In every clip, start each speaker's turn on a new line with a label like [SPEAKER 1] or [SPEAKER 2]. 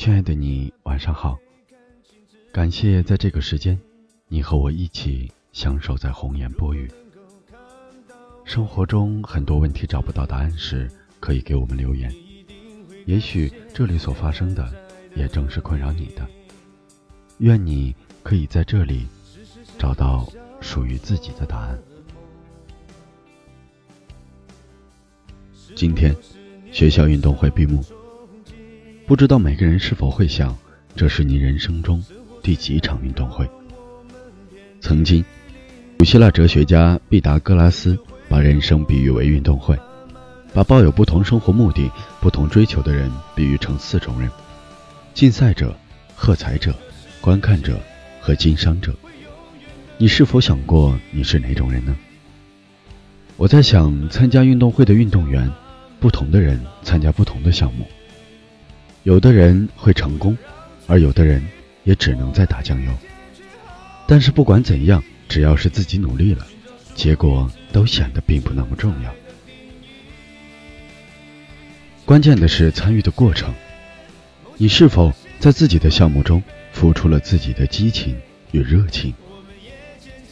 [SPEAKER 1] 亲爱的你，晚上好。感谢在这个时间，你和我一起相守在红颜薄雨。生活中很多问题找不到答案时，可以给我们留言。也许这里所发生的，也正是困扰你的。愿你可以在这里找到属于自己的答案。今天，学校运动会闭幕。不知道每个人是否会想，这是你人生中第几场运动会？曾经，古希腊哲学家毕达哥拉斯把人生比喻为运动会，把抱有不同生活目的、不同追求的人比喻成四种人：竞赛者、喝彩者、观看者和经商者。你是否想过你是哪种人呢？我在想，参加运动会的运动员，不同的人参加不同的项目，有的人会成功，而有的人也只能在打酱油。但是不管怎样，只要是自己努力了，结果都显得并不那么重要。关键的是参与的过程，你是否在自己的项目中付出了自己的激情与热情？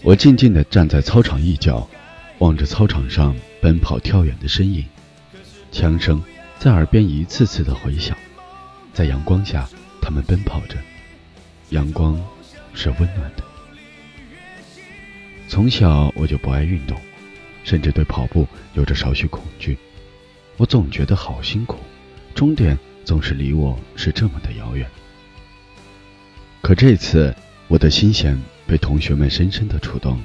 [SPEAKER 1] 我静静地站在操场一角。望着操场上奔跑跳远的身影，枪声在耳边一次次的回响。在阳光下，他们奔跑着，阳光是温暖的。从小我就不爱运动，甚至对跑步有着少许恐惧。我总觉得好辛苦，终点总是离我是这么的遥远。可这次，我的心弦被同学们深深的触动，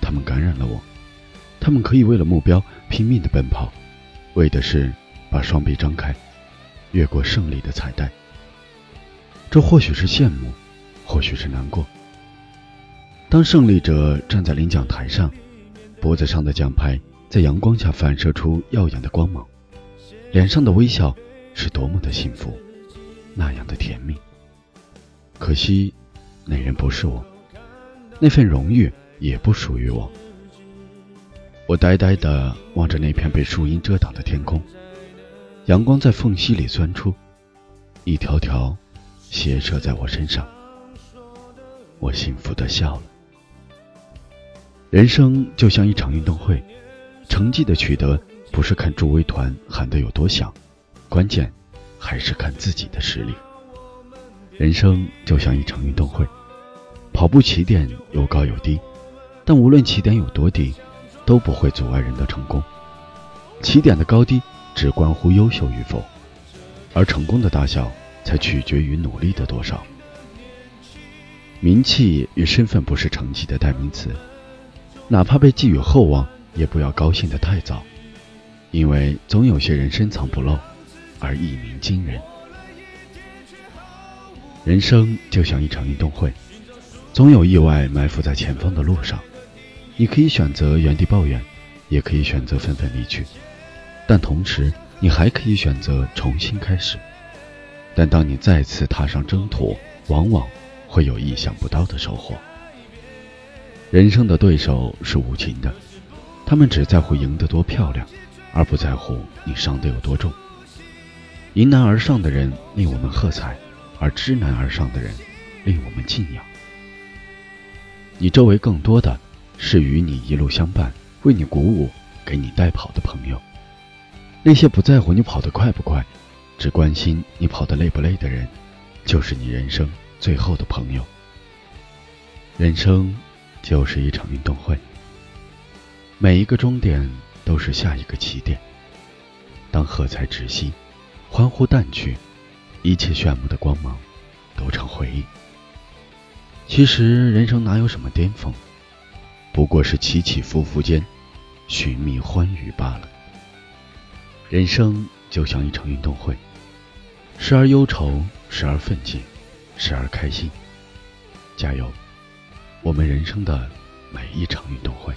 [SPEAKER 1] 他们感染了我。他们可以为了目标拼命的奔跑，为的是把双臂张开，越过胜利的彩带。这或许是羡慕，或许是难过。当胜利者站在领奖台上，脖子上的奖牌在阳光下反射出耀眼的光芒，脸上的微笑是多么的幸福，那样的甜蜜。可惜，那人不是我，那份荣誉也不属于我。我呆呆地望着那片被树荫遮挡的天空，阳光在缝隙里钻出，一条条斜射在我身上。我幸福的笑了。人生就像一场运动会，成绩的取得不是看助威团喊得有多响，关键还是看自己的实力。人生就像一场运动会，跑步起点有高有低，但无论起点有多低。都不会阻碍人的成功。起点的高低只关乎优秀与否，而成功的大小才取决于努力的多少。名气与身份不是成绩的代名词，哪怕被寄予厚望，也不要高兴得太早，因为总有些人深藏不露，而一鸣惊人。人生就像一场运动会，总有意外埋伏在前方的路上。你可以选择原地抱怨，也可以选择愤愤离去，但同时你还可以选择重新开始。但当你再次踏上征途，往往会有意想不到的收获。人生的对手是无情的，他们只在乎赢得多漂亮，而不在乎你伤得有多重。迎难而上的人令我们喝彩，而知难而上的人令我们敬仰。你周围更多的。是与你一路相伴、为你鼓舞、给你带跑的朋友。那些不在乎你跑得快不快，只关心你跑得累不累的人，就是你人生最后的朋友。人生就是一场运动会，每一个终点都是下一个起点。当喝彩止息，欢呼淡去，一切炫目的光芒都成回忆。其实人生哪有什么巅峰？不过是起起伏伏间，寻觅欢愉罢了。人生就像一场运动会，时而忧愁，时而奋进，时而开心。加油，我们人生的每一场运动会。